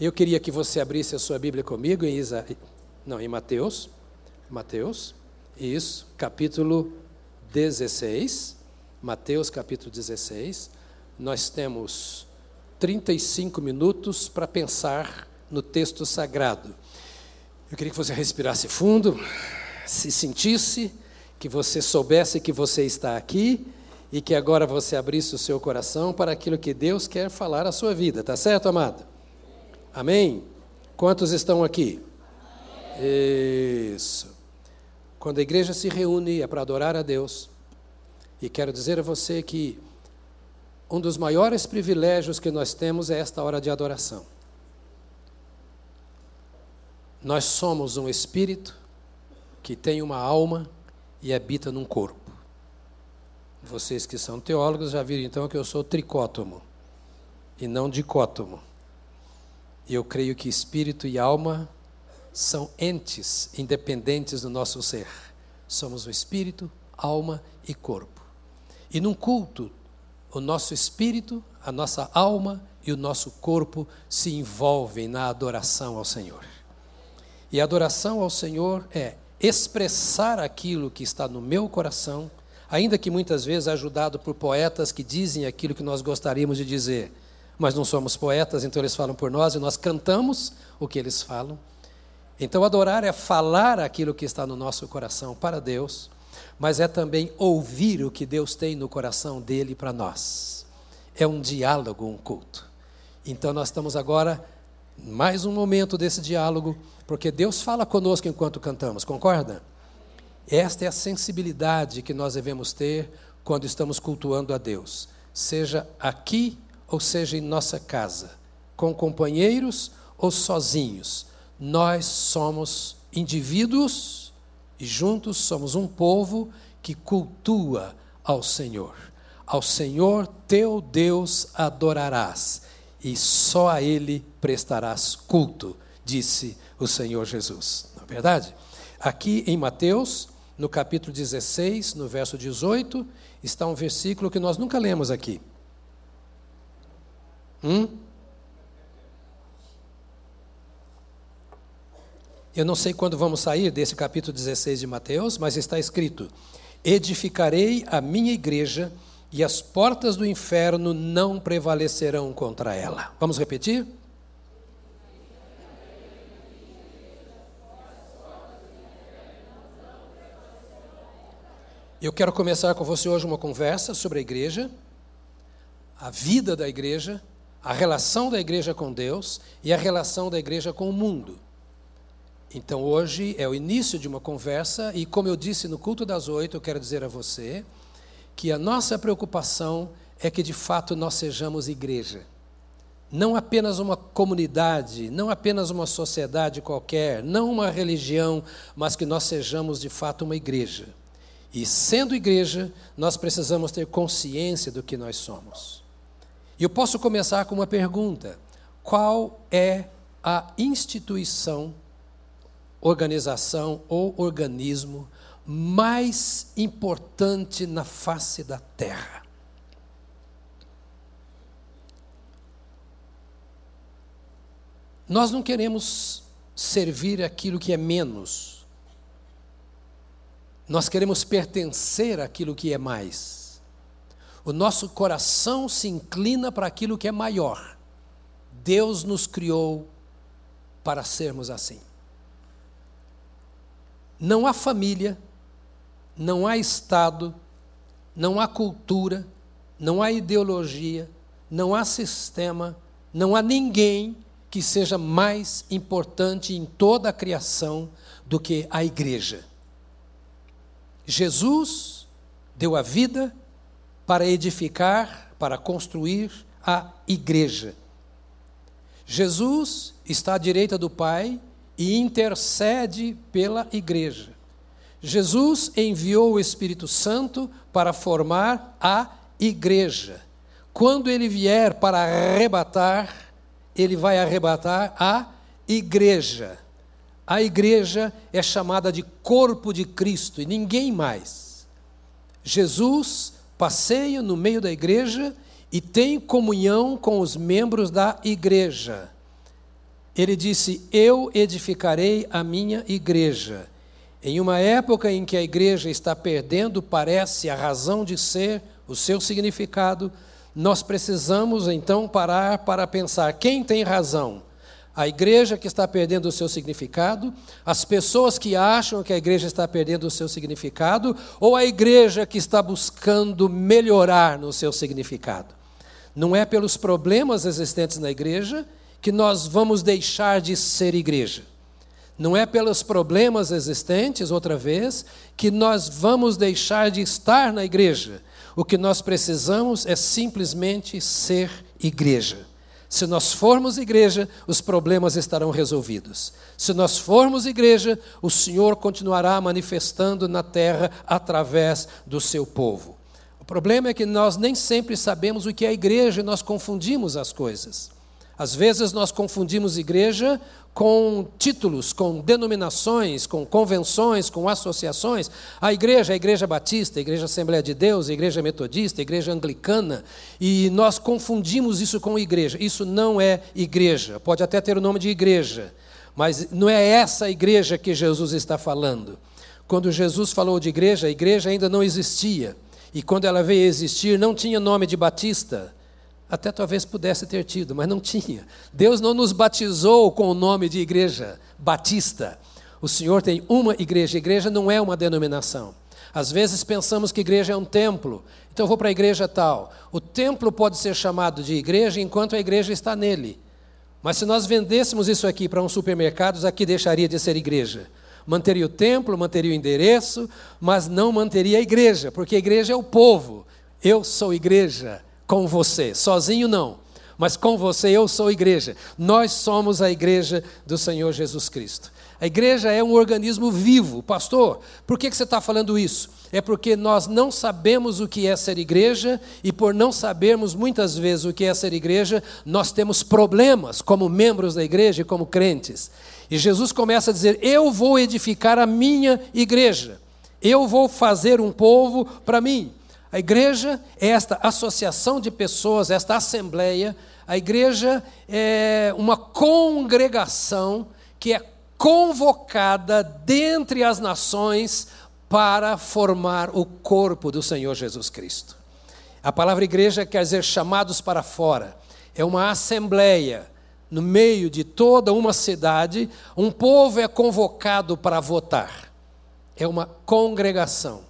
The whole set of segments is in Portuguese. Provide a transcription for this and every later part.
Eu queria que você abrisse a sua Bíblia comigo em Isa... não, em Mateus, Mateus, isso, capítulo 16, Mateus capítulo 16. Nós temos 35 minutos para pensar no texto sagrado. Eu queria que você respirasse fundo, se sentisse, que você soubesse que você está aqui e que agora você abrisse o seu coração para aquilo que Deus quer falar à sua vida, tá certo, amado? Amém? Quantos estão aqui? Isso. Quando a igreja se reúne é para adorar a Deus. E quero dizer a você que um dos maiores privilégios que nós temos é esta hora de adoração. Nós somos um espírito que tem uma alma e habita num corpo. Vocês que são teólogos já viram então que eu sou tricótomo e não dicótomo. E eu creio que espírito e alma são entes independentes do nosso ser. Somos o espírito, alma e corpo. E num culto, o nosso espírito, a nossa alma e o nosso corpo se envolvem na adoração ao Senhor. E a adoração ao Senhor é expressar aquilo que está no meu coração, ainda que muitas vezes ajudado por poetas que dizem aquilo que nós gostaríamos de dizer mas não somos poetas, então eles falam por nós e nós cantamos o que eles falam. Então, adorar é falar aquilo que está no nosso coração para Deus, mas é também ouvir o que Deus tem no coração dele para nós. É um diálogo, um culto. Então, nós estamos agora, mais um momento desse diálogo, porque Deus fala conosco enquanto cantamos, concorda? Esta é a sensibilidade que nós devemos ter quando estamos cultuando a Deus, seja aqui ou seja em nossa casa, com companheiros ou sozinhos, nós somos indivíduos e juntos somos um povo que cultua ao Senhor. Ao Senhor teu Deus adorarás e só a Ele prestarás culto, disse o Senhor Jesus. Não é verdade? Aqui em Mateus, no capítulo 16, no verso 18, está um versículo que nós nunca lemos aqui. Hum? Eu não sei quando vamos sair desse capítulo 16 de Mateus, mas está escrito: Edificarei a minha igreja e as portas do inferno não prevalecerão contra ela. Vamos repetir? Eu quero começar com você hoje uma conversa sobre a igreja, a vida da igreja a relação da igreja com Deus e a relação da igreja com o mundo. Então, hoje é o início de uma conversa, e como eu disse no culto das oito, eu quero dizer a você que a nossa preocupação é que de fato nós sejamos igreja. Não apenas uma comunidade, não apenas uma sociedade qualquer, não uma religião, mas que nós sejamos de fato uma igreja. E sendo igreja, nós precisamos ter consciência do que nós somos. E eu posso começar com uma pergunta: qual é a instituição, organização ou organismo mais importante na face da Terra? Nós não queremos servir aquilo que é menos. Nós queremos pertencer àquilo que é mais o nosso coração se inclina para aquilo que é maior. Deus nos criou para sermos assim. Não há família, não há Estado, não há cultura, não há ideologia, não há sistema, não há ninguém que seja mais importante em toda a criação do que a igreja. Jesus deu a vida para edificar, para construir a igreja. Jesus está à direita do Pai e intercede pela igreja. Jesus enviou o Espírito Santo para formar a igreja. Quando ele vier para arrebatar, ele vai arrebatar a igreja. A igreja é chamada de corpo de Cristo e ninguém mais. Jesus passeia no meio da igreja e tem comunhão com os membros da igreja. ele disse: Eu edificarei a minha igreja. Em uma época em que a igreja está perdendo, parece, a razão de ser, o seu significado, nós precisamos então parar para pensar quem tem razão. A igreja que está perdendo o seu significado, as pessoas que acham que a igreja está perdendo o seu significado, ou a igreja que está buscando melhorar no seu significado. Não é pelos problemas existentes na igreja que nós vamos deixar de ser igreja. Não é pelos problemas existentes, outra vez, que nós vamos deixar de estar na igreja. O que nós precisamos é simplesmente ser igreja. Se nós formos igreja, os problemas estarão resolvidos. Se nós formos igreja, o Senhor continuará manifestando na terra através do seu povo. O problema é que nós nem sempre sabemos o que é igreja e nós confundimos as coisas. Às vezes nós confundimos igreja com títulos, com denominações, com convenções, com associações. A igreja, a igreja batista, a igreja Assembleia de Deus, a igreja metodista, a igreja anglicana, e nós confundimos isso com igreja. Isso não é igreja. Pode até ter o nome de igreja, mas não é essa igreja que Jesus está falando. Quando Jesus falou de igreja, a igreja ainda não existia. E quando ela veio a existir, não tinha nome de batista até talvez pudesse ter tido, mas não tinha. Deus não nos batizou com o nome de igreja batista. O Senhor tem uma igreja. Igreja não é uma denominação. Às vezes pensamos que igreja é um templo, então eu vou para a igreja tal. O templo pode ser chamado de igreja enquanto a igreja está nele. Mas se nós vendêssemos isso aqui para um supermercado, aqui deixaria de ser igreja. Manteria o templo, manteria o endereço, mas não manteria a igreja, porque a igreja é o povo. Eu sou igreja com você. Sozinho não, mas com você eu sou igreja. Nós somos a igreja do Senhor Jesus Cristo. A igreja é um organismo vivo. Pastor, por que você está falando isso? É porque nós não sabemos o que é ser igreja, e por não sabermos muitas vezes o que é ser igreja, nós temos problemas como membros da igreja e como crentes. E Jesus começa a dizer: Eu vou edificar a minha igreja, eu vou fazer um povo para mim. A igreja é esta associação de pessoas, esta assembleia. A igreja é uma congregação que é convocada dentre as nações para formar o corpo do Senhor Jesus Cristo. A palavra igreja quer dizer chamados para fora. É uma assembleia no meio de toda uma cidade, um povo é convocado para votar. É uma congregação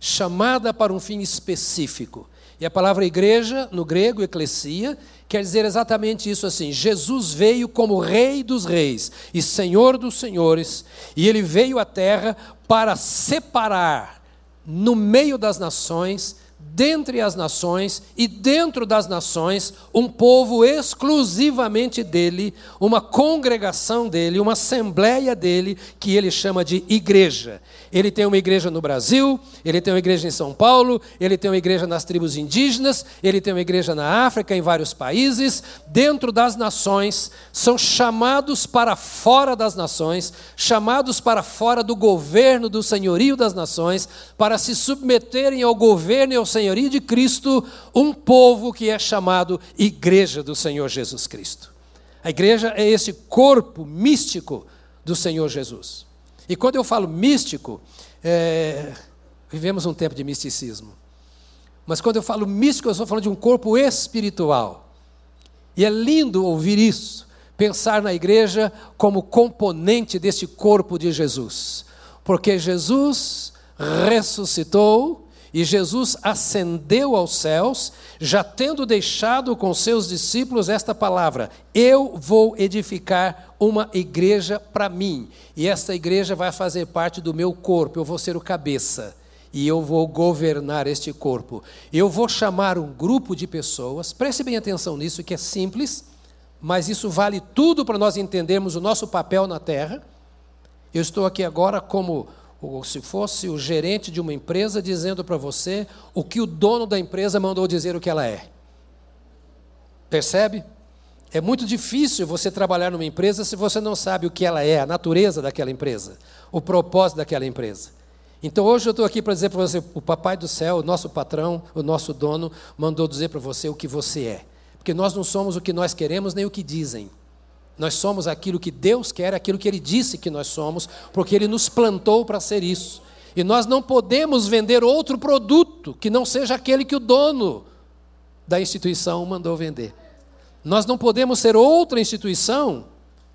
chamada para um fim específico. E a palavra igreja, no grego, eclesia, quer dizer exatamente isso assim: Jesus veio como Rei dos Reis e Senhor dos Senhores, e ele veio à terra para separar no meio das nações dentre as nações e dentro das nações, um povo exclusivamente dele, uma congregação dele, uma assembleia dele, que ele chama de igreja. Ele tem uma igreja no Brasil, ele tem uma igreja em São Paulo, ele tem uma igreja nas tribos indígenas, ele tem uma igreja na África, em vários países, dentro das nações, são chamados para fora das nações, chamados para fora do governo, do senhorio das nações, para se submeterem ao governo e ao senhorio de Cristo, um povo que é chamado Igreja do Senhor Jesus Cristo. A igreja é esse corpo místico do Senhor Jesus. E quando eu falo místico, é, vivemos um tempo de misticismo. Mas quando eu falo místico, eu estou falando de um corpo espiritual. E é lindo ouvir isso, pensar na igreja como componente deste corpo de Jesus. Porque Jesus ressuscitou e Jesus ascendeu aos céus, já tendo deixado com seus discípulos esta palavra: Eu vou edificar uma igreja para mim, e esta igreja vai fazer parte do meu corpo, eu vou ser o cabeça, e eu vou governar este corpo. Eu vou chamar um grupo de pessoas, preste bem atenção nisso, que é simples, mas isso vale tudo para nós entendermos o nosso papel na terra. Eu estou aqui agora como ou se fosse o gerente de uma empresa dizendo para você o que o dono da empresa mandou dizer o que ela é. Percebe? É muito difícil você trabalhar numa empresa se você não sabe o que ela é, a natureza daquela empresa, o propósito daquela empresa. Então hoje eu estou aqui para dizer para você: o Papai do Céu, o nosso patrão, o nosso dono, mandou dizer para você o que você é. Porque nós não somos o que nós queremos nem o que dizem. Nós somos aquilo que Deus quer, aquilo que Ele disse que nós somos, porque Ele nos plantou para ser isso. E nós não podemos vender outro produto que não seja aquele que o dono da instituição mandou vender. Nós não podemos ser outra instituição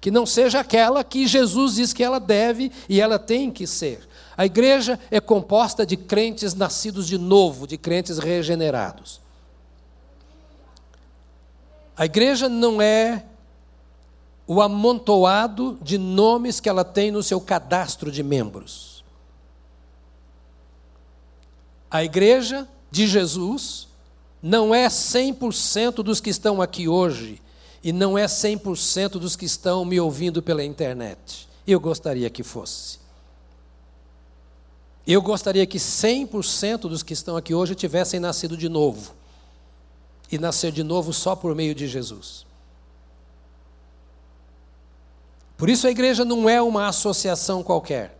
que não seja aquela que Jesus diz que ela deve e ela tem que ser. A igreja é composta de crentes nascidos de novo, de crentes regenerados. A igreja não é o amontoado de nomes que ela tem no seu cadastro de membros. A igreja de Jesus não é 100% dos que estão aqui hoje e não é 100% dos que estão me ouvindo pela internet. Eu gostaria que fosse. Eu gostaria que 100% dos que estão aqui hoje tivessem nascido de novo. E nascer de novo só por meio de Jesus. Por isso a igreja não é uma associação qualquer.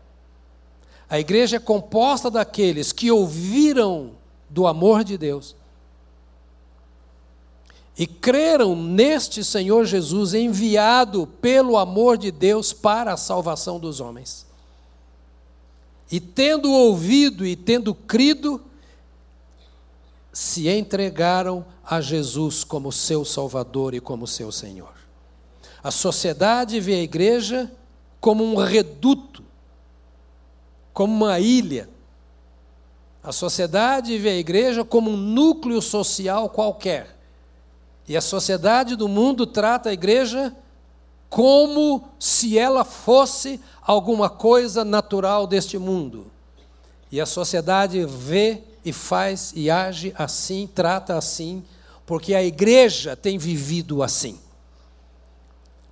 A igreja é composta daqueles que ouviram do amor de Deus e creram neste Senhor Jesus enviado pelo amor de Deus para a salvação dos homens. E tendo ouvido e tendo crido, se entregaram a Jesus como seu Salvador e como seu Senhor. A sociedade vê a igreja como um reduto, como uma ilha. A sociedade vê a igreja como um núcleo social qualquer e a sociedade do mundo trata a igreja como se ela fosse alguma coisa natural deste mundo. E a sociedade vê e faz e age assim, trata assim, porque a igreja tem vivido assim.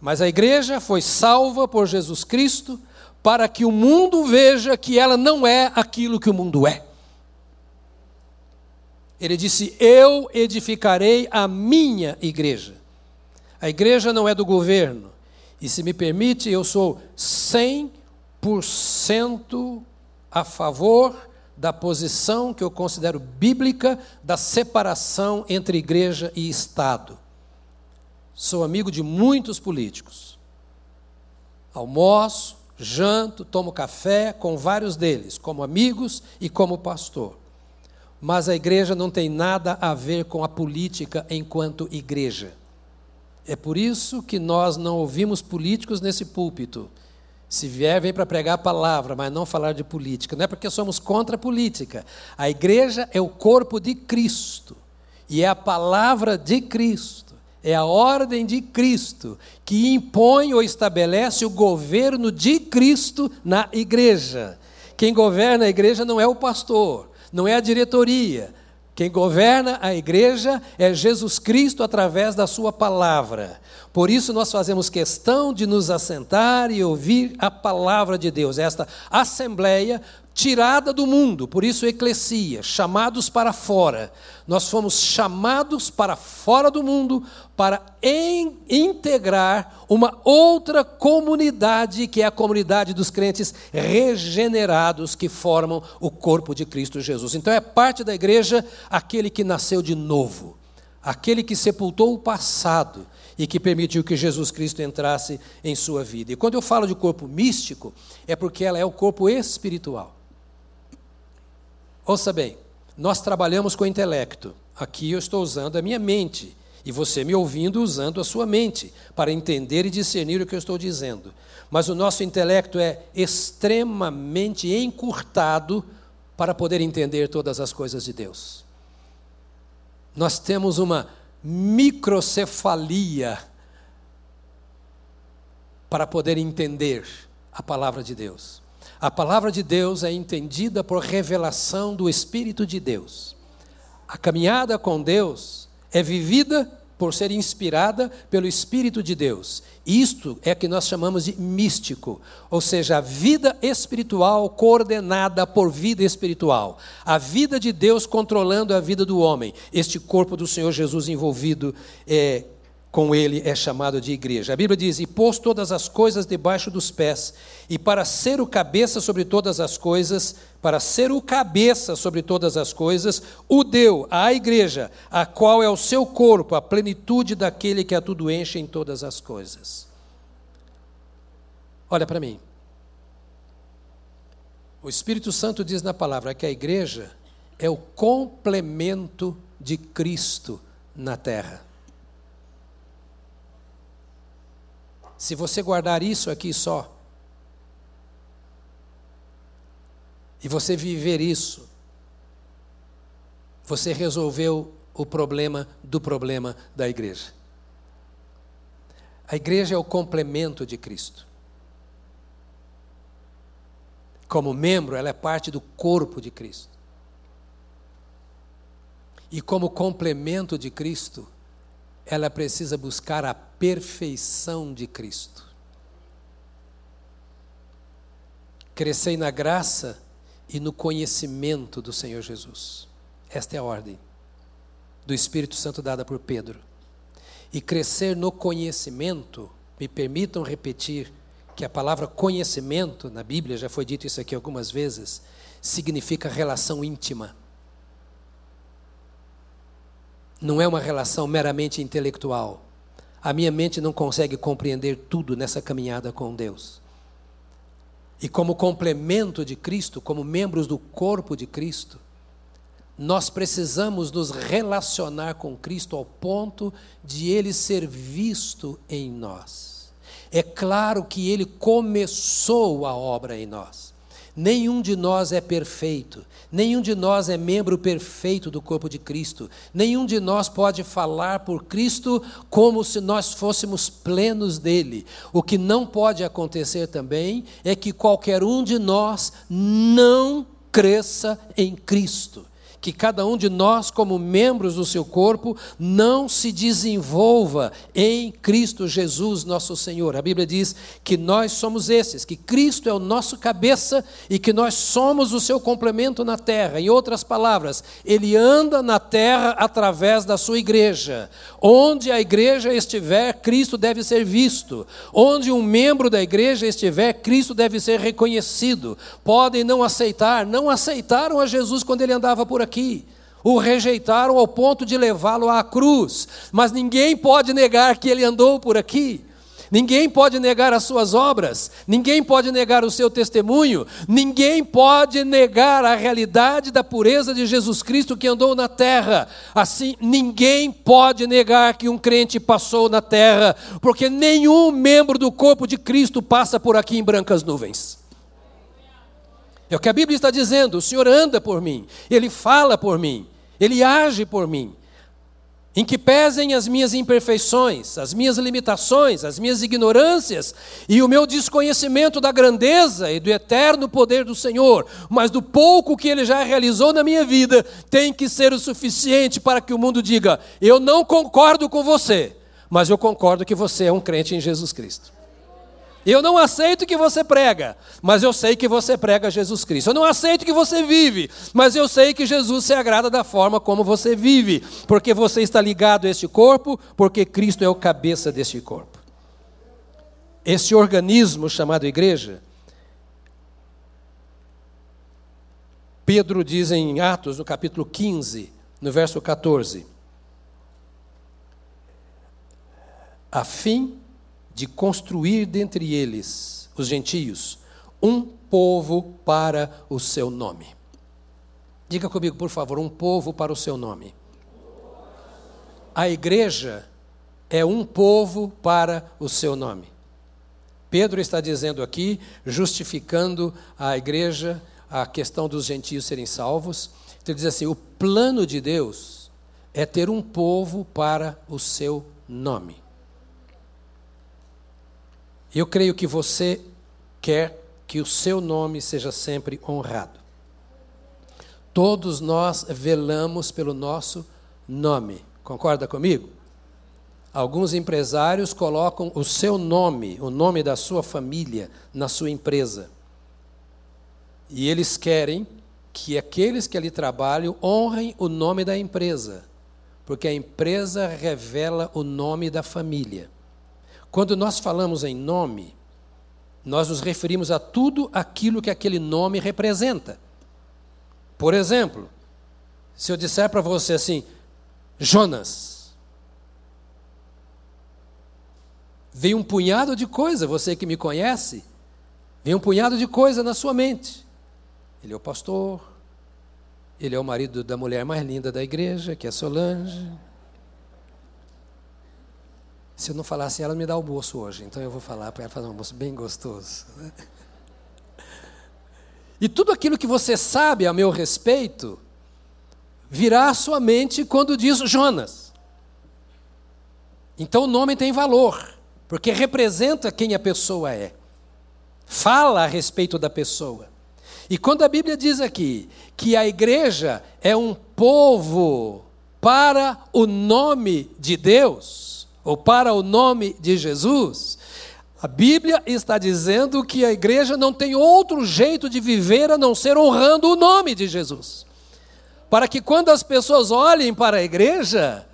Mas a igreja foi salva por Jesus Cristo para que o mundo veja que ela não é aquilo que o mundo é. Ele disse: Eu edificarei a minha igreja. A igreja não é do governo. E se me permite, eu sou 100% a favor da posição que eu considero bíblica da separação entre igreja e Estado. Sou amigo de muitos políticos. Almoço, janto, tomo café com vários deles, como amigos e como pastor. Mas a igreja não tem nada a ver com a política enquanto igreja. É por isso que nós não ouvimos políticos nesse púlpito. Se vier, vem para pregar a palavra, mas não falar de política. Não é porque somos contra a política. A igreja é o corpo de Cristo. E é a palavra de Cristo. É a ordem de Cristo que impõe ou estabelece o governo de Cristo na igreja. Quem governa a igreja não é o pastor, não é a diretoria. Quem governa a igreja é Jesus Cristo através da Sua palavra. Por isso nós fazemos questão de nos assentar e ouvir a palavra de Deus. Esta assembleia tirada do mundo, por isso eclesia, chamados para fora. Nós fomos chamados para fora do mundo para integrar uma outra comunidade, que é a comunidade dos crentes regenerados que formam o corpo de Cristo Jesus. Então é parte da igreja aquele que nasceu de novo, aquele que sepultou o passado e que permitiu que Jesus Cristo entrasse em sua vida. E quando eu falo de corpo místico, é porque ela é o corpo espiritual. Ouça bem, nós trabalhamos com o intelecto. Aqui eu estou usando a minha mente. E você me ouvindo usando a sua mente para entender e discernir o que eu estou dizendo. Mas o nosso intelecto é extremamente encurtado para poder entender todas as coisas de Deus. Nós temos uma microcefalia para poder entender a palavra de Deus. A palavra de Deus é entendida por revelação do Espírito de Deus. A caminhada com Deus é vivida por ser inspirada pelo Espírito de Deus. Isto é que nós chamamos de místico, ou seja, a vida espiritual coordenada por vida espiritual. A vida de Deus controlando a vida do homem. Este corpo do Senhor Jesus envolvido é, com ele é chamado de igreja. A Bíblia diz: E pôs todas as coisas debaixo dos pés, e para ser o cabeça sobre todas as coisas, para ser o cabeça sobre todas as coisas, o deu à igreja, a qual é o seu corpo, a plenitude daquele que a tudo enche em todas as coisas. Olha para mim. O Espírito Santo diz na palavra que a igreja é o complemento de Cristo na terra. Se você guardar isso aqui só, e você viver isso, você resolveu o problema do problema da igreja. A igreja é o complemento de Cristo. Como membro, ela é parte do corpo de Cristo. E como complemento de Cristo, ela precisa buscar a perfeição de Cristo. Crescei na graça e no conhecimento do Senhor Jesus. Esta é a ordem do Espírito Santo dada por Pedro. E crescer no conhecimento, me permitam repetir que a palavra conhecimento, na Bíblia, já foi dito isso aqui algumas vezes, significa relação íntima. Não é uma relação meramente intelectual. A minha mente não consegue compreender tudo nessa caminhada com Deus. E como complemento de Cristo, como membros do corpo de Cristo, nós precisamos nos relacionar com Cristo ao ponto de Ele ser visto em nós. É claro que Ele começou a obra em nós. Nenhum de nós é perfeito, nenhum de nós é membro perfeito do corpo de Cristo, nenhum de nós pode falar por Cristo como se nós fôssemos plenos dele. O que não pode acontecer também é que qualquer um de nós não cresça em Cristo que cada um de nós, como membros do seu corpo, não se desenvolva em Cristo Jesus, nosso Senhor. A Bíblia diz que nós somos esses, que Cristo é o nosso cabeça e que nós somos o seu complemento na terra. Em outras palavras, ele anda na terra através da sua igreja. Onde a igreja estiver, Cristo deve ser visto. Onde um membro da igreja estiver, Cristo deve ser reconhecido. Podem não aceitar, não aceitaram a Jesus quando ele andava por aqui aqui. O rejeitaram ao ponto de levá-lo à cruz. Mas ninguém pode negar que ele andou por aqui. Ninguém pode negar as suas obras, ninguém pode negar o seu testemunho, ninguém pode negar a realidade da pureza de Jesus Cristo que andou na terra. Assim, ninguém pode negar que um crente passou na terra, porque nenhum membro do corpo de Cristo passa por aqui em brancas nuvens. É o que a Bíblia está dizendo: o Senhor anda por mim, Ele fala por mim, Ele age por mim. Em que pesem as minhas imperfeições, as minhas limitações, as minhas ignorâncias e o meu desconhecimento da grandeza e do eterno poder do Senhor, mas do pouco que Ele já realizou na minha vida, tem que ser o suficiente para que o mundo diga: eu não concordo com você, mas eu concordo que você é um crente em Jesus Cristo. Eu não aceito que você prega, mas eu sei que você prega Jesus Cristo. Eu não aceito que você vive, mas eu sei que Jesus se agrada da forma como você vive, porque você está ligado a este corpo, porque Cristo é o cabeça deste corpo. Esse organismo chamado igreja, Pedro diz em Atos, no capítulo 15, no verso 14: a fim de construir dentre eles, os gentios, um povo para o seu nome. Diga comigo, por favor, um povo para o seu nome. A igreja é um povo para o seu nome. Pedro está dizendo aqui, justificando a igreja, a questão dos gentios serem salvos. Ele diz assim: o plano de Deus é ter um povo para o seu nome. Eu creio que você quer que o seu nome seja sempre honrado. Todos nós velamos pelo nosso nome. Concorda comigo? Alguns empresários colocam o seu nome, o nome da sua família, na sua empresa. E eles querem que aqueles que ali trabalham honrem o nome da empresa, porque a empresa revela o nome da família. Quando nós falamos em nome, nós nos referimos a tudo aquilo que aquele nome representa. Por exemplo, se eu disser para você assim, Jonas, veio um punhado de coisa, você que me conhece, Vem um punhado de coisa na sua mente. Ele é o pastor, ele é o marido da mulher mais linda da igreja, que é Solange. Se eu não falasse, ela me dá almoço hoje, então eu vou falar para ela fazer um almoço bem gostoso. Né? E tudo aquilo que você sabe a meu respeito virá à sua mente quando diz Jonas. Então o nome tem valor, porque representa quem a pessoa é. Fala a respeito da pessoa. E quando a Bíblia diz aqui que a igreja é um povo para o nome de Deus, ou para o nome de Jesus, a Bíblia está dizendo que a igreja não tem outro jeito de viver a não ser honrando o nome de Jesus. Para que quando as pessoas olhem para a igreja,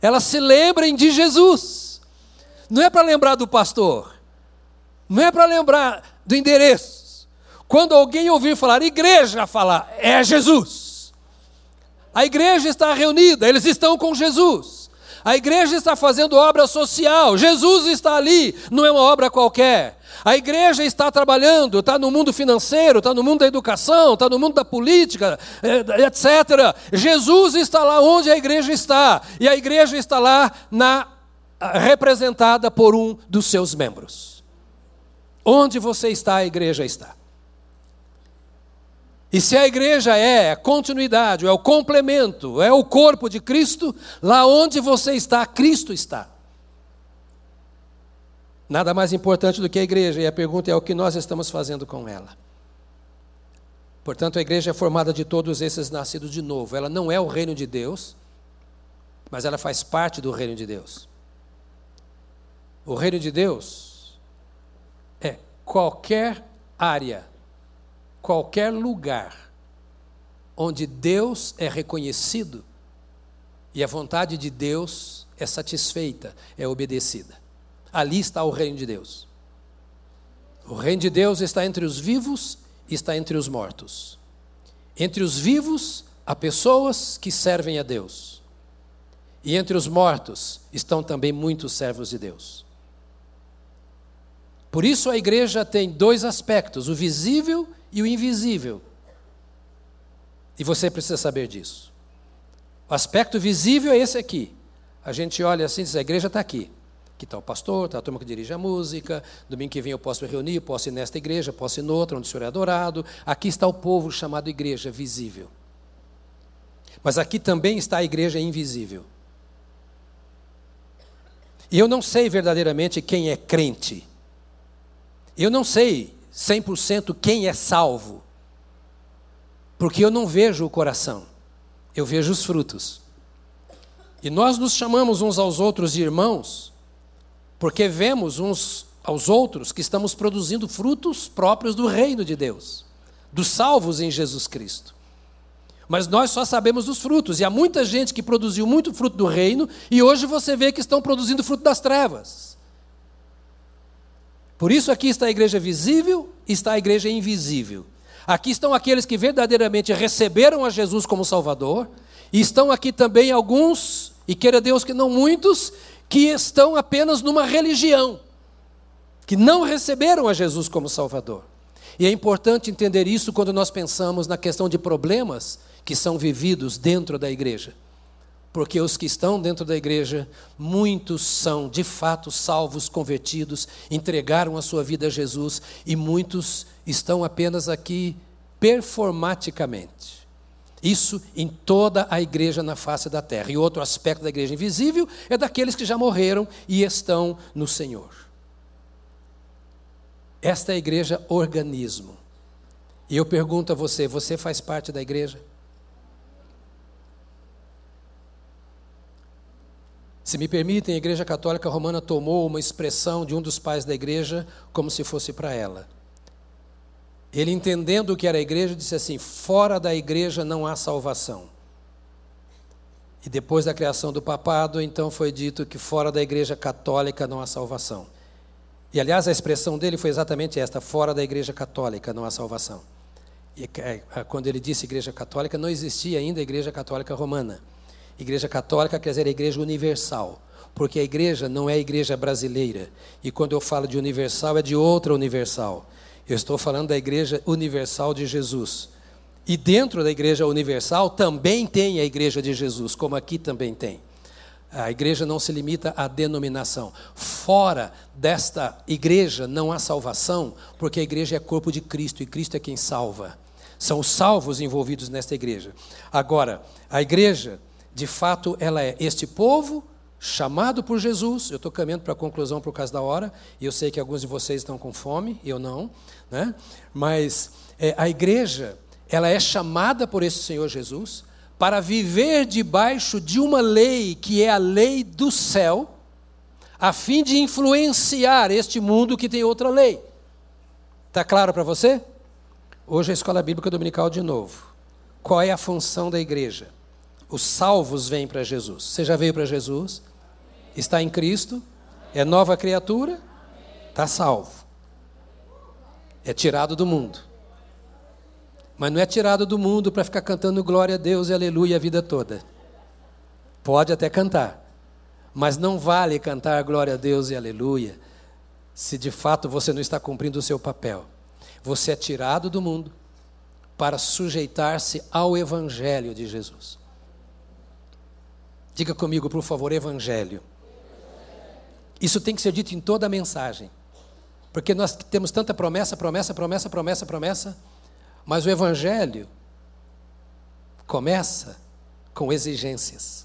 elas se lembrem de Jesus. Não é para lembrar do pastor, não é para lembrar do endereço. Quando alguém ouvir falar igreja, falar é Jesus. A igreja está reunida, eles estão com Jesus. A igreja está fazendo obra social, Jesus está ali, não é uma obra qualquer. A igreja está trabalhando, está no mundo financeiro, está no mundo da educação, está no mundo da política, eh, etc. Jesus está lá onde a igreja está, e a igreja está lá na, representada por um dos seus membros. Onde você está, a igreja está. E se a igreja é a continuidade, é o complemento, é o corpo de Cristo, lá onde você está, Cristo está. Nada mais importante do que a igreja, e a pergunta é o que nós estamos fazendo com ela. Portanto, a igreja é formada de todos esses nascidos de novo. Ela não é o reino de Deus, mas ela faz parte do reino de Deus. O reino de Deus é qualquer área qualquer lugar onde Deus é reconhecido e a vontade de Deus é satisfeita, é obedecida. Ali está o reino de Deus. O reino de Deus está entre os vivos e está entre os mortos. Entre os vivos há pessoas que servem a Deus. E entre os mortos estão também muitos servos de Deus. Por isso a igreja tem dois aspectos: o visível e o invisível. E você precisa saber disso. O aspecto visível é esse aqui. A gente olha assim e diz: a igreja está aqui. Aqui está o pastor, está a turma que dirige a música. Domingo que vem eu posso me reunir, posso ir nesta igreja, posso ir noutra, onde o Senhor é adorado. Aqui está o povo chamado igreja visível. Mas aqui também está a igreja invisível. E eu não sei verdadeiramente quem é crente. Eu não sei 100% quem é salvo. Porque eu não vejo o coração, eu vejo os frutos. E nós nos chamamos uns aos outros de irmãos, porque vemos uns aos outros que estamos produzindo frutos próprios do reino de Deus, dos salvos em Jesus Cristo. Mas nós só sabemos dos frutos, e há muita gente que produziu muito fruto do reino, e hoje você vê que estão produzindo fruto das trevas. Por isso aqui está a igreja visível está a igreja invisível. Aqui estão aqueles que verdadeiramente receberam a Jesus como Salvador, e estão aqui também alguns, e queira Deus que não muitos, que estão apenas numa religião, que não receberam a Jesus como Salvador. E é importante entender isso quando nós pensamos na questão de problemas que são vividos dentro da igreja porque os que estão dentro da igreja, muitos são de fato salvos, convertidos, entregaram a sua vida a Jesus, e muitos estão apenas aqui performaticamente. Isso em toda a igreja na face da terra. E outro aspecto da igreja invisível é daqueles que já morreram e estão no Senhor. Esta é a igreja organismo. E eu pergunto a você: você faz parte da igreja? Se me permitem, a Igreja Católica Romana tomou uma expressão de um dos pais da igreja como se fosse para ela. Ele, entendendo o que era a igreja, disse assim: fora da igreja não há salvação. E depois da criação do papado, então foi dito que fora da igreja católica não há salvação. E aliás, a expressão dele foi exatamente esta: fora da igreja católica não há salvação. E é, quando ele disse igreja católica, não existia ainda a igreja católica romana. Igreja católica quer dizer a igreja universal, porque a igreja não é a igreja brasileira. E quando eu falo de universal, é de outra universal, Eu estou falando da Igreja Universal de Jesus. E dentro da Igreja Universal também tem a Igreja de Jesus, como aqui também tem. A igreja não se limita à denominação. Fora desta igreja não há salvação, porque a igreja é corpo de Cristo e Cristo é quem salva. São os salvos envolvidos nesta igreja. Agora, a igreja, de fato, ela é este povo chamado por Jesus. Eu estou caminhando para a conclusão por causa da hora, e eu sei que alguns de vocês estão com fome, eu não, né? mas é, a igreja, ela é chamada por esse Senhor Jesus para viver debaixo de uma lei que é a lei do céu, a fim de influenciar este mundo que tem outra lei. Está claro para você? Hoje é a escola bíblica dominical de novo. Qual é a função da igreja? Os salvos vêm para Jesus. Você já veio para Jesus? Está em Cristo? É nova criatura? Está salvo. É tirado do mundo. Mas não é tirado do mundo para ficar cantando glória a Deus e aleluia a vida toda. Pode até cantar, mas não vale cantar glória a Deus e aleluia se de fato você não está cumprindo o seu papel. Você é tirado do mundo para sujeitar-se ao Evangelho de Jesus. Diga comigo, por favor, Evangelho. Isso tem que ser dito em toda a mensagem, porque nós temos tanta promessa, promessa, promessa, promessa, promessa mas o Evangelho começa com exigências.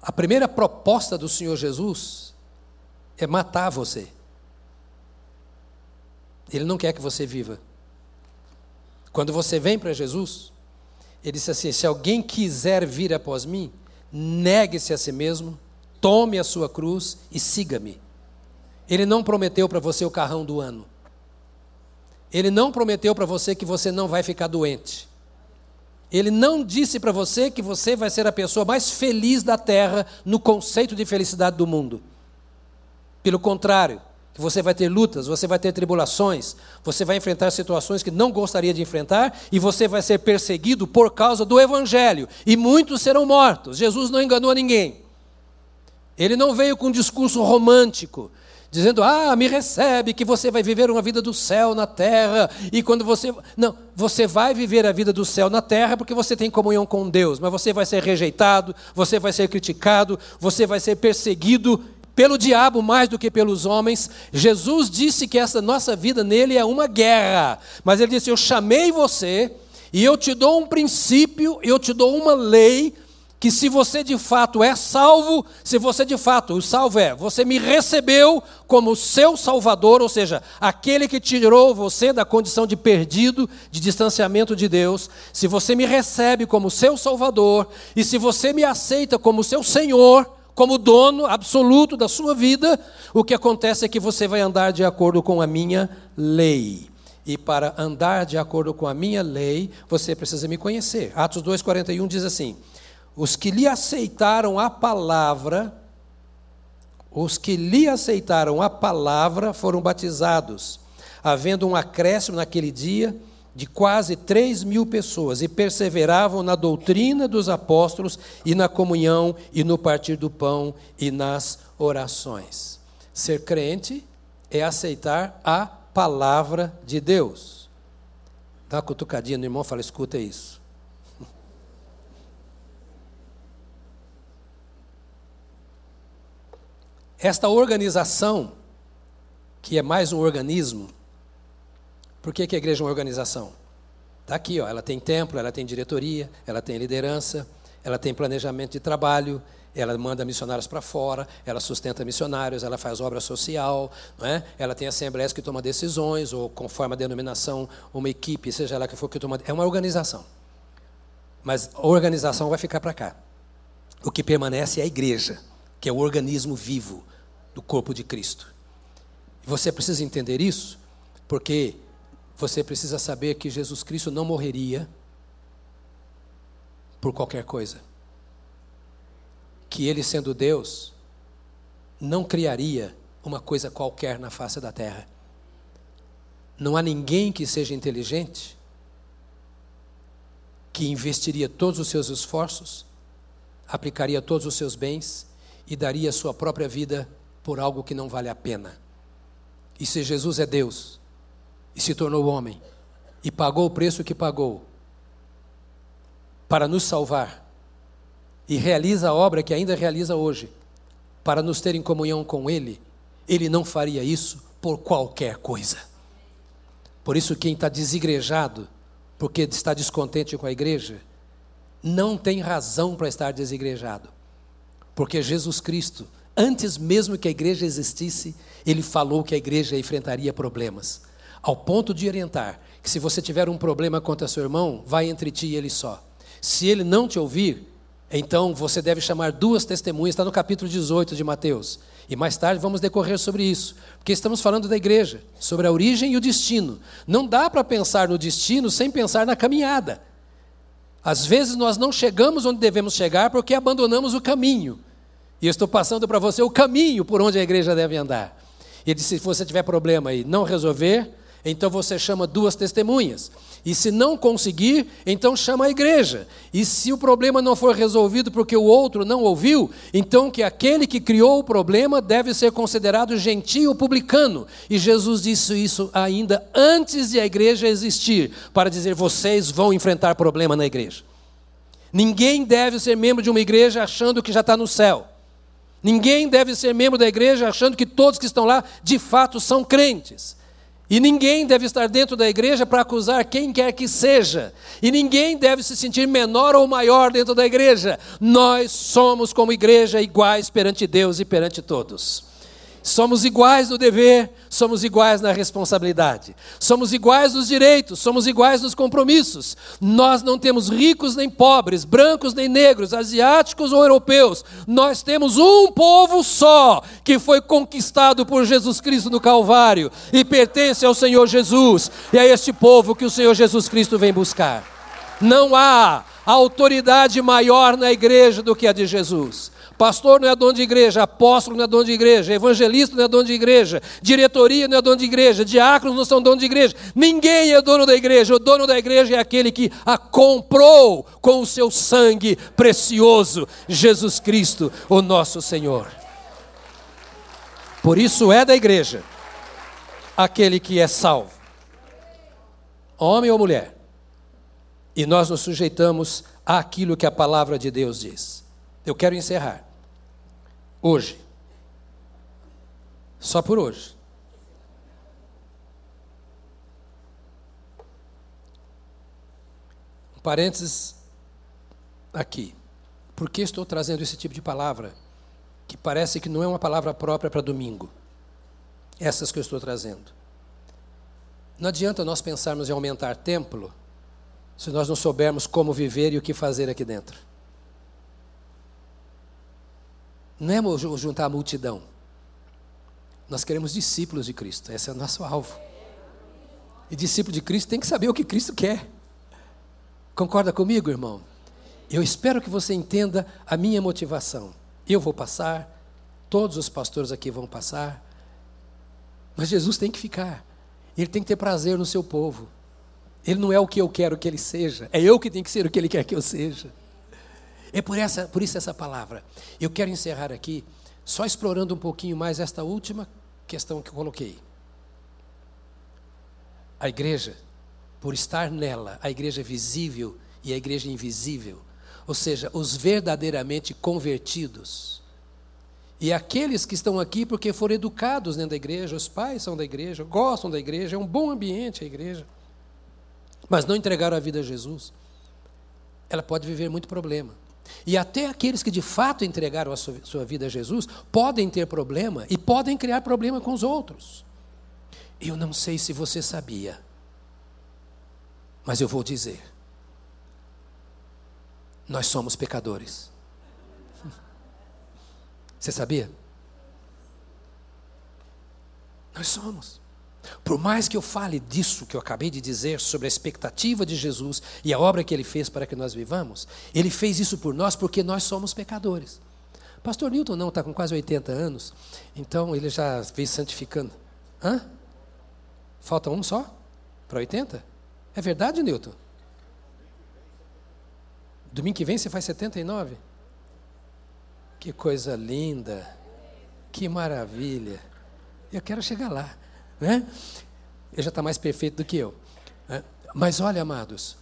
A primeira proposta do Senhor Jesus é matar você. Ele não quer que você viva. Quando você vem para Jesus, ele disse assim: se alguém quiser vir após mim, negue-se a si mesmo, tome a sua cruz e siga-me. Ele não prometeu para você o carrão do ano. Ele não prometeu para você que você não vai ficar doente. Ele não disse para você que você vai ser a pessoa mais feliz da terra no conceito de felicidade do mundo. Pelo contrário, que você vai ter lutas, você vai ter tribulações, você vai enfrentar situações que não gostaria de enfrentar e você vai ser perseguido por causa do evangelho, e muitos serão mortos. Jesus não enganou ninguém. Ele não veio com um discurso romântico, dizendo: Ah, me recebe, que você vai viver uma vida do céu na terra. E quando você. Não, você vai viver a vida do céu na terra porque você tem comunhão com Deus, mas você vai ser rejeitado, você vai ser criticado, você vai ser perseguido pelo diabo mais do que pelos homens. Jesus disse que essa nossa vida nele é uma guerra, mas ele disse: Eu chamei você. E eu te dou um princípio, eu te dou uma lei que se você de fato é salvo, se você de fato, o salvo é, você me recebeu como seu salvador, ou seja, aquele que tirou você da condição de perdido, de distanciamento de Deus, se você me recebe como seu salvador, e se você me aceita como seu senhor, como dono absoluto da sua vida, o que acontece é que você vai andar de acordo com a minha lei. E para andar de acordo com a minha lei, você precisa me conhecer. Atos 2,41 diz assim: os que lhe aceitaram a palavra, os que lhe aceitaram a palavra foram batizados, havendo um acréscimo naquele dia de quase três mil pessoas, e perseveravam na doutrina dos apóstolos, e na comunhão, e no partir do pão, e nas orações. Ser crente é aceitar a palavra de Deus. Dá uma cutucadinha no irmão e fala: escuta isso. Esta organização, que é mais um organismo, por que, que a igreja é uma organização? Está aqui, ó, ela tem templo, ela tem diretoria, ela tem liderança, ela tem planejamento de trabalho, ela manda missionários para fora, ela sustenta missionários, ela faz obra social, não é? ela tem assembleias que tomam decisões, ou conforme a denominação, uma equipe, seja ela que for que toma. É uma organização. Mas a organização vai ficar para cá. O que permanece é a igreja, que é o organismo vivo, do corpo de Cristo. Você precisa entender isso, porque você precisa saber que Jesus Cristo não morreria por qualquer coisa. Que ele, sendo Deus, não criaria uma coisa qualquer na face da terra. Não há ninguém que seja inteligente que investiria todos os seus esforços, aplicaria todos os seus bens e daria sua própria vida por algo que não vale a pena. E se Jesus é Deus e se tornou homem e pagou o preço que pagou para nos salvar e realiza a obra que ainda realiza hoje para nos ter em comunhão com Ele, Ele não faria isso por qualquer coisa. Por isso, quem está desigrejado, porque está descontente com a igreja, não tem razão para estar desigrejado. Porque Jesus Cristo, antes mesmo que a igreja existisse, ele falou que a igreja enfrentaria problemas, ao ponto de orientar que se você tiver um problema contra seu irmão, vai entre ti e ele só. Se ele não te ouvir, então você deve chamar duas testemunhas, está no capítulo 18 de Mateus. E mais tarde vamos decorrer sobre isso, porque estamos falando da igreja, sobre a origem e o destino. Não dá para pensar no destino sem pensar na caminhada. Às vezes nós não chegamos onde devemos chegar porque abandonamos o caminho. E eu estou passando para você o caminho por onde a igreja deve andar. E disse: se você tiver problema e não resolver, então você chama duas testemunhas. E se não conseguir, então chama a igreja. E se o problema não for resolvido porque o outro não ouviu, então que aquele que criou o problema deve ser considerado gentio publicano. E Jesus disse isso ainda antes de a igreja existir, para dizer: vocês vão enfrentar problema na igreja. Ninguém deve ser membro de uma igreja achando que já está no céu. Ninguém deve ser membro da igreja achando que todos que estão lá de fato são crentes. E ninguém deve estar dentro da igreja para acusar quem quer que seja. E ninguém deve se sentir menor ou maior dentro da igreja. Nós somos, como igreja, iguais perante Deus e perante todos. Somos iguais no dever, somos iguais na responsabilidade. Somos iguais nos direitos, somos iguais nos compromissos. Nós não temos ricos nem pobres, brancos nem negros, asiáticos ou europeus. Nós temos um povo só, que foi conquistado por Jesus Cristo no Calvário e pertence ao Senhor Jesus. E é este povo que o Senhor Jesus Cristo vem buscar. Não há autoridade maior na igreja do que a de Jesus. Pastor não é dono de igreja, apóstolo não é dono de igreja, evangelista não é dono de igreja, diretoria não é dono de igreja, diáconos não são dono de igreja, ninguém é dono da igreja. O dono da igreja é aquele que a comprou com o seu sangue precioso, Jesus Cristo, o nosso Senhor. Por isso é da igreja aquele que é salvo, homem ou mulher. E nós nos sujeitamos àquilo que a palavra de Deus diz. Eu quero encerrar. Hoje. Só por hoje. Um parênteses aqui. Por que estou trazendo esse tipo de palavra? Que parece que não é uma palavra própria para domingo. Essas que eu estou trazendo. Não adianta nós pensarmos em aumentar templo se nós não soubermos como viver e o que fazer aqui dentro. Não é juntar a multidão. Nós queremos discípulos de Cristo, esse é o nosso alvo. E discípulo de Cristo tem que saber o que Cristo quer. Concorda comigo, irmão? Eu espero que você entenda a minha motivação. Eu vou passar, todos os pastores aqui vão passar, mas Jesus tem que ficar. Ele tem que ter prazer no seu povo. Ele não é o que eu quero que ele seja, é eu que tenho que ser o que ele quer que eu seja. É por, essa, por isso essa palavra. Eu quero encerrar aqui, só explorando um pouquinho mais esta última questão que eu coloquei. A igreja, por estar nela, a igreja visível e a igreja invisível, ou seja, os verdadeiramente convertidos. E aqueles que estão aqui porque foram educados dentro da igreja, os pais são da igreja, gostam da igreja, é um bom ambiente a igreja, mas não entregaram a vida a Jesus, ela pode viver muito problema. E até aqueles que de fato entregaram a sua vida a Jesus podem ter problema e podem criar problema com os outros. Eu não sei se você sabia, mas eu vou dizer: nós somos pecadores. Você sabia? Nós somos. Por mais que eu fale disso que eu acabei de dizer sobre a expectativa de Jesus e a obra que ele fez para que nós vivamos, ele fez isso por nós porque nós somos pecadores. Pastor Newton não está com quase 80 anos, então ele já veio santificando. Hã? Falta um só? Para 80? É verdade, Newton? Domingo que vem você faz 79? Que coisa linda. Que maravilha. Eu quero chegar lá. Né? Ele já está mais perfeito do que eu. Né? Mas olha, amados,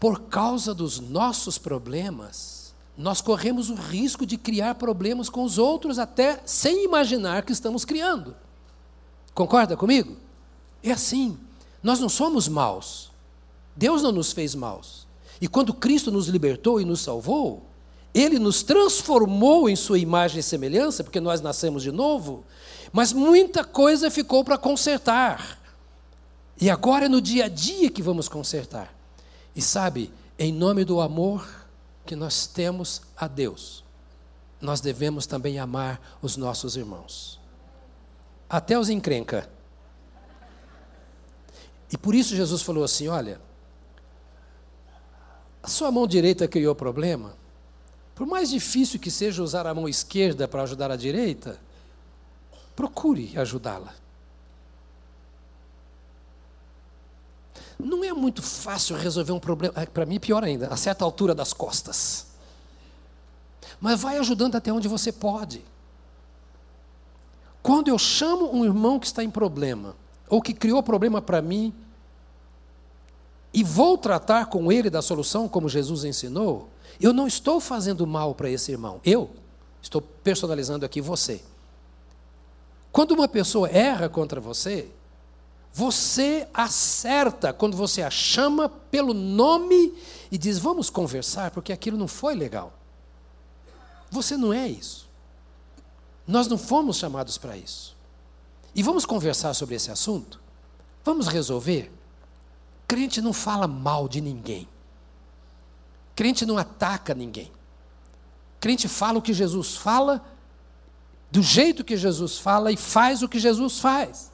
por causa dos nossos problemas, nós corremos o risco de criar problemas com os outros, até sem imaginar que estamos criando. Concorda comigo? É assim. Nós não somos maus. Deus não nos fez maus. E quando Cristo nos libertou e nos salvou, Ele nos transformou em Sua imagem e semelhança, porque nós nascemos de novo, mas muita coisa ficou para consertar. E agora é no dia a dia que vamos consertar. E sabe, em nome do amor que nós temos a Deus, nós devemos também amar os nossos irmãos. Até os encrenca. E por isso Jesus falou assim: olha, a sua mão direita criou problema, por mais difícil que seja usar a mão esquerda para ajudar a direita, procure ajudá-la. Não é muito fácil resolver um problema, é, para mim pior ainda, a certa altura das costas. Mas vai ajudando até onde você pode. Quando eu chamo um irmão que está em problema, ou que criou problema para mim, e vou tratar com ele da solução, como Jesus ensinou, eu não estou fazendo mal para esse irmão. Eu estou personalizando aqui você. Quando uma pessoa erra contra você, você acerta quando você a chama pelo nome e diz: Vamos conversar, porque aquilo não foi legal. Você não é isso. Nós não fomos chamados para isso. E vamos conversar sobre esse assunto? Vamos resolver? Crente não fala mal de ninguém. Crente não ataca ninguém. Crente fala o que Jesus fala, do jeito que Jesus fala e faz o que Jesus faz.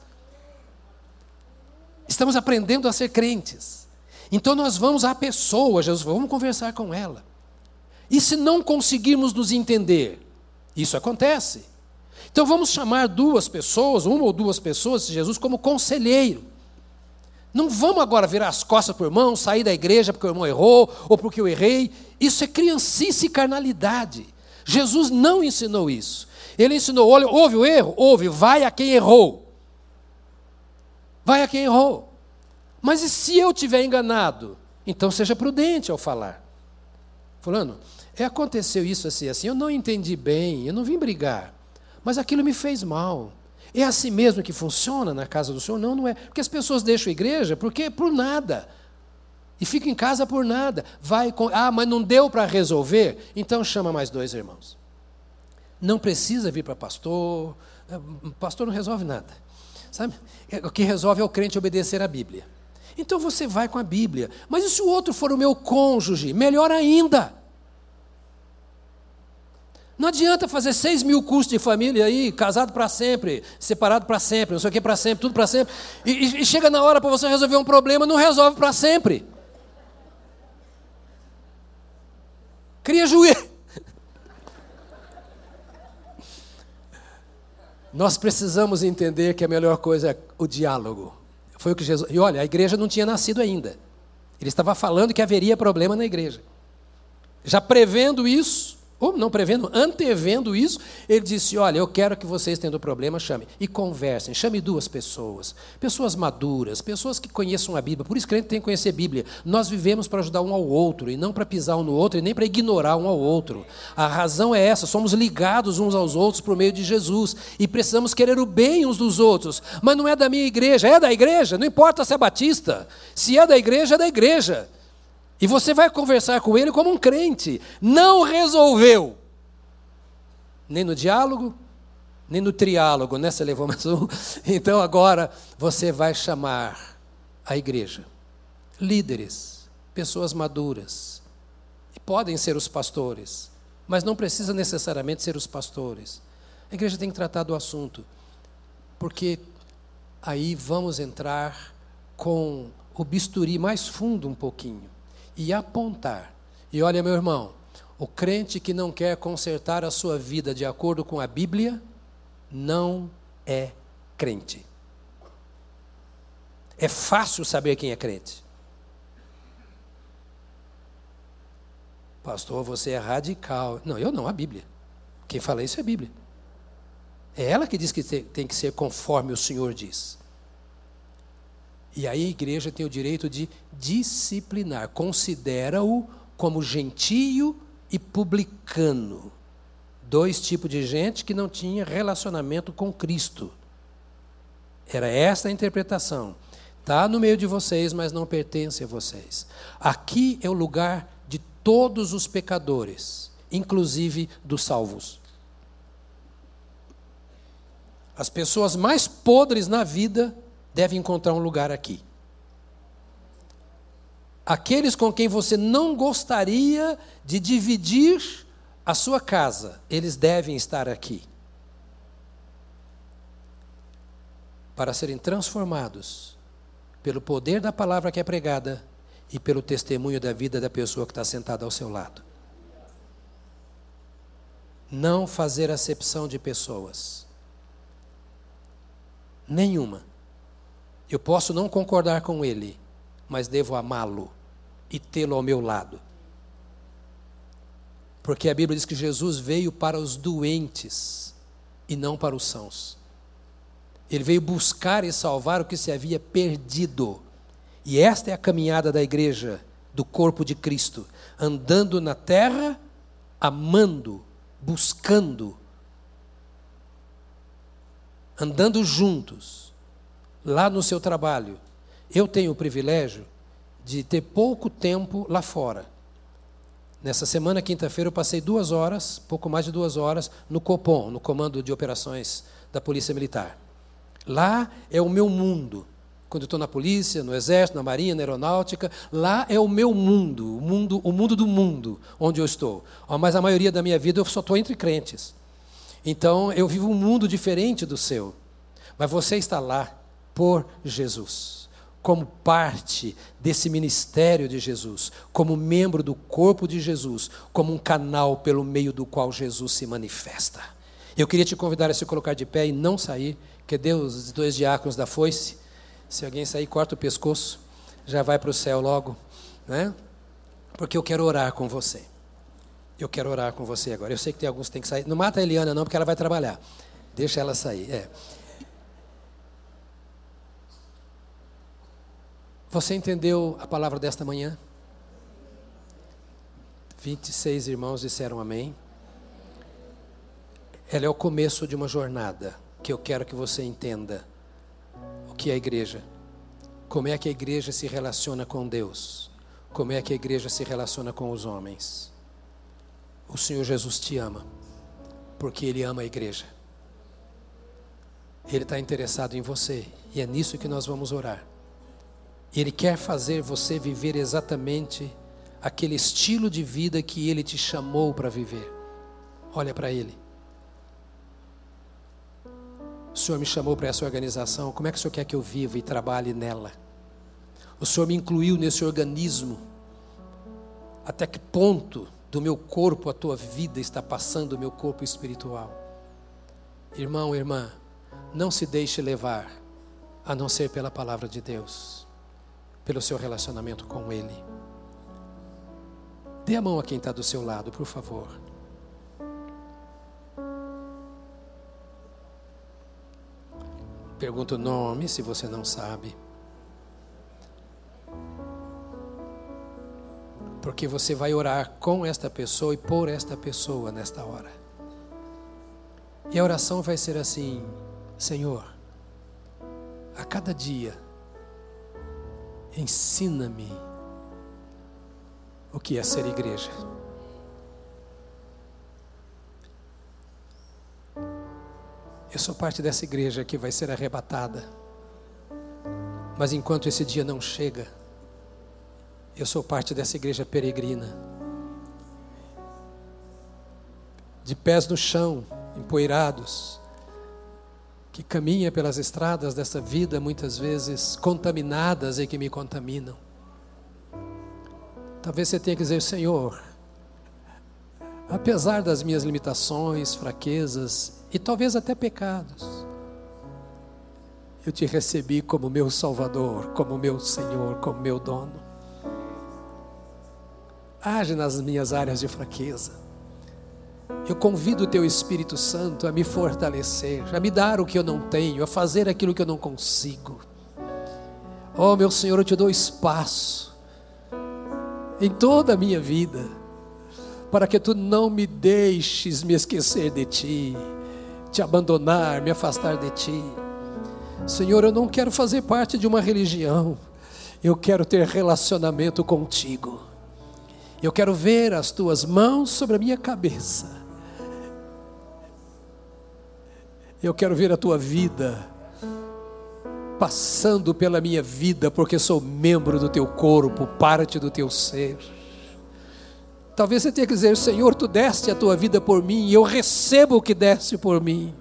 Estamos aprendendo a ser crentes. Então nós vamos à pessoa, Jesus, vamos conversar com ela. E se não conseguirmos nos entender, isso acontece. Então vamos chamar duas pessoas, uma ou duas pessoas, Jesus, como conselheiro. Não vamos agora virar as costas para o irmão, sair da igreja porque o irmão errou ou porque eu errei. Isso é criancice e carnalidade. Jesus não ensinou isso. Ele ensinou: olha, houve o erro? Houve, vai a quem errou vai a quem errou. Mas e se eu tiver enganado? Então seja prudente ao falar. Fulano, é, aconteceu isso assim, assim, eu não entendi bem, eu não vim brigar, mas aquilo me fez mal. É assim mesmo que funciona na casa do Senhor? Não, não é. Porque as pessoas deixam a igreja porque por nada. E ficam em casa por nada. Vai com, ah, mas não deu para resolver? Então chama mais dois irmãos. Não precisa vir para pastor. É, pastor não resolve nada. Sabe? É, o que resolve é o crente obedecer à Bíblia. Então você vai com a Bíblia. Mas e se o outro for o meu cônjuge? Melhor ainda. Não adianta fazer seis mil cursos de família aí, casado para sempre, separado para sempre, não sei o que para sempre, tudo para sempre. E, e, chega na hora para você resolver um problema, não resolve para sempre. Cria juízo. Nós precisamos entender que a melhor coisa é o diálogo. Foi o que Jesus. E olha, a igreja não tinha nascido ainda. Ele estava falando que haveria problema na igreja. Já prevendo isso, ou não prevendo, antevendo isso, ele disse: Olha, eu quero que vocês, tendo problema, chamem. E conversem, chame duas pessoas, pessoas maduras, pessoas que conheçam a Bíblia. Por isso, crente tem que conhecer a Bíblia. Nós vivemos para ajudar um ao outro, e não para pisar um no outro, e nem para ignorar um ao outro. A razão é essa: somos ligados uns aos outros por meio de Jesus, e precisamos querer o bem uns dos outros. Mas não é da minha igreja, é da igreja, não importa se é batista. Se é da igreja, é da igreja. E você vai conversar com ele como um crente. Não resolveu. Nem no diálogo, nem no triálogo, né? Você levou mais um. Então agora você vai chamar a igreja. Líderes, pessoas maduras. E podem ser os pastores, mas não precisa necessariamente ser os pastores. A igreja tem que tratar do assunto. Porque aí vamos entrar com o bisturi mais fundo um pouquinho e apontar. E olha, meu irmão, o crente que não quer consertar a sua vida de acordo com a Bíblia, não é crente. É fácil saber quem é crente. Pastor, você é radical. Não, eu não, a Bíblia. Quem fala isso é a Bíblia. É ela que diz que tem que ser conforme o Senhor diz. E aí a igreja tem o direito de disciplinar, considera-o como gentio e publicano. Dois tipos de gente que não tinha relacionamento com Cristo. Era essa a interpretação. Está no meio de vocês, mas não pertence a vocês. Aqui é o lugar de todos os pecadores, inclusive dos salvos. As pessoas mais podres na vida devem encontrar um lugar aqui. Aqueles com quem você não gostaria de dividir a sua casa, eles devem estar aqui. Para serem transformados pelo poder da palavra que é pregada e pelo testemunho da vida da pessoa que está sentada ao seu lado. Não fazer acepção de pessoas. Nenhuma. Eu posso não concordar com ele, mas devo amá-lo e tê-lo ao meu lado. Porque a Bíblia diz que Jesus veio para os doentes e não para os sãos. Ele veio buscar e salvar o que se havia perdido. E esta é a caminhada da igreja, do corpo de Cristo, andando na terra, amando, buscando, andando juntos, lá no seu trabalho. Eu tenho o privilégio de ter pouco tempo lá fora. Nessa semana, quinta-feira, eu passei duas horas, pouco mais de duas horas, no COPOM, no Comando de Operações da Polícia Militar. Lá é o meu mundo. Quando eu estou na polícia, no exército, na marinha, na aeronáutica, lá é o meu mundo, o mundo, o mundo do mundo onde eu estou. Mas a maioria da minha vida eu só estou entre crentes. Então eu vivo um mundo diferente do seu. Mas você está lá por Jesus como parte desse ministério de Jesus, como membro do corpo de Jesus, como um canal pelo meio do qual Jesus se manifesta. Eu queria te convidar a se colocar de pé e não sair, que Deus, os dois diáconos da foice, se alguém sair, corta o pescoço, já vai para o céu logo, né? Porque eu quero orar com você. Eu quero orar com você agora. Eu sei que tem alguns que têm que sair. Não mata a Eliana, não, porque ela vai trabalhar. Deixa ela sair. É. Você entendeu a palavra desta manhã? 26 irmãos disseram amém. Ela é o começo de uma jornada que eu quero que você entenda o que é a igreja. Como é que a igreja se relaciona com Deus? Como é que a igreja se relaciona com os homens? O Senhor Jesus te ama, porque Ele ama a igreja. Ele está interessado em você, e é nisso que nós vamos orar. Ele quer fazer você viver exatamente aquele estilo de vida que Ele te chamou para viver. Olha para Ele. O Senhor me chamou para essa organização, como é que o Senhor quer que eu viva e trabalhe nela? O Senhor me incluiu nesse organismo. Até que ponto do meu corpo a tua vida está passando o meu corpo espiritual? Irmão, irmã, não se deixe levar, a não ser pela palavra de Deus pelo seu relacionamento com Ele. Dê a mão a quem está do seu lado, por favor. Pergunta o nome, se você não sabe. Porque você vai orar com esta pessoa e por esta pessoa nesta hora. E a oração vai ser assim: Senhor, a cada dia, Ensina-me o que é ser igreja. Eu sou parte dessa igreja que vai ser arrebatada. Mas enquanto esse dia não chega, eu sou parte dessa igreja peregrina. De pés no chão, empoeirados, que caminha pelas estradas dessa vida, muitas vezes contaminadas e que me contaminam. Talvez você tenha que dizer, Senhor, apesar das minhas limitações, fraquezas e talvez até pecados, eu te recebi como meu Salvador, como meu Senhor, como meu dono. Age nas minhas áreas de fraqueza. Eu convido o Teu Espírito Santo a me fortalecer, a me dar o que eu não tenho, a fazer aquilo que eu não consigo. Oh, meu Senhor, eu te dou espaço em toda a minha vida, para que Tu não me deixes me esquecer de Ti, te abandonar, me afastar de Ti. Senhor, eu não quero fazer parte de uma religião, eu quero ter relacionamento contigo. Eu quero ver as tuas mãos sobre a minha cabeça. Eu quero ver a tua vida passando pela minha vida, porque sou membro do teu corpo, parte do teu ser. Talvez você tenha que dizer: Senhor, tu deste a tua vida por mim, e eu recebo o que deste por mim.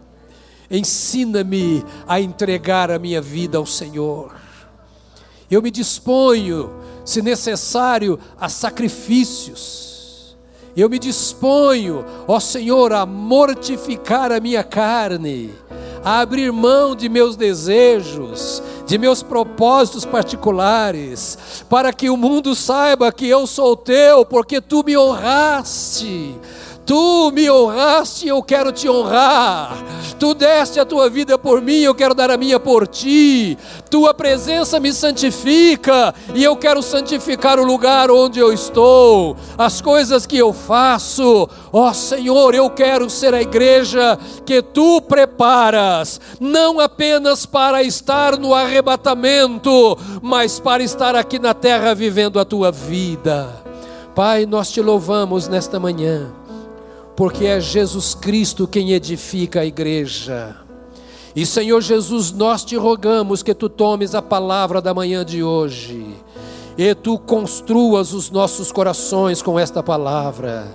Ensina-me a entregar a minha vida ao Senhor. Eu me disponho, se necessário, a sacrifícios. Eu me disponho, ó Senhor, a mortificar a minha carne, a abrir mão de meus desejos, de meus propósitos particulares, para que o mundo saiba que eu sou teu, porque tu me honraste Tu me honraste, eu quero te honrar. Tu deste a tua vida por mim, eu quero dar a minha por ti. Tua presença me santifica e eu quero santificar o lugar onde eu estou, as coisas que eu faço. Ó oh, Senhor, eu quero ser a igreja que tu preparas, não apenas para estar no arrebatamento, mas para estar aqui na terra vivendo a tua vida. Pai, nós te louvamos nesta manhã porque é Jesus Cristo quem edifica a igreja. E Senhor Jesus, nós te rogamos que tu tomes a palavra da manhã de hoje e tu construas os nossos corações com esta palavra.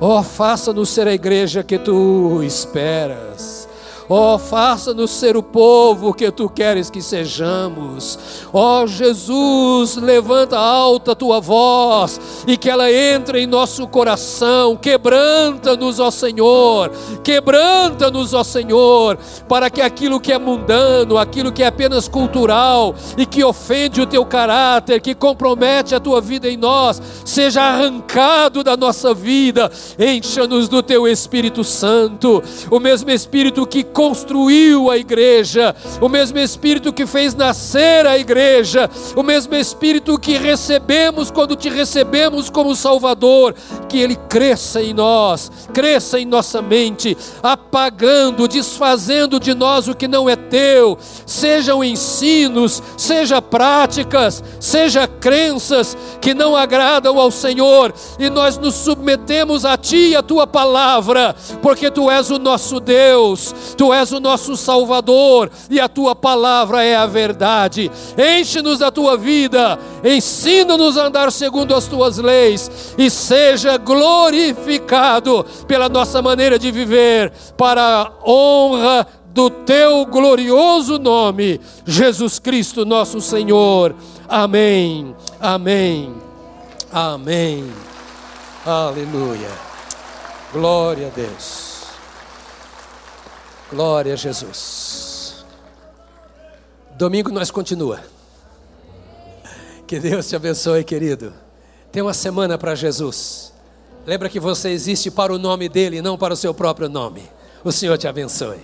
Oh, faça-nos ser a igreja que tu esperas. Oh, faça-nos ser o povo que tu queres que sejamos. Oh, Jesus, levanta alta a tua voz e que ela entre em nosso coração. Quebranta-nos, ó Senhor. Quebranta-nos, ó Senhor, para que aquilo que é mundano, aquilo que é apenas cultural e que ofende o teu caráter, que compromete a tua vida em nós, seja arrancado da nossa vida. Encha-nos do teu Espírito Santo, o mesmo Espírito que construiu a igreja, o mesmo Espírito que fez nascer a igreja, o mesmo Espírito que recebemos quando te recebemos como Salvador, que ele cresça em nós, cresça em nossa mente, apagando, desfazendo de nós o que não é teu, sejam ensinos, seja práticas, seja crenças que não agradam ao Senhor, e nós nos submetemos a ti e a tua palavra, porque tu és o nosso Deus, tu Tu és o nosso Salvador e a tua palavra é a verdade. Enche-nos da tua vida, ensina-nos a andar segundo as tuas leis e seja glorificado pela nossa maneira de viver, para a honra do teu glorioso nome, Jesus Cristo, nosso Senhor. Amém. Amém. Amém. Aleluia. Glória a Deus. Glória a Jesus. Domingo nós continua. Que Deus te abençoe, querido. Tem uma semana para Jesus. Lembra que você existe para o nome dele, não para o seu próprio nome. O Senhor te abençoe.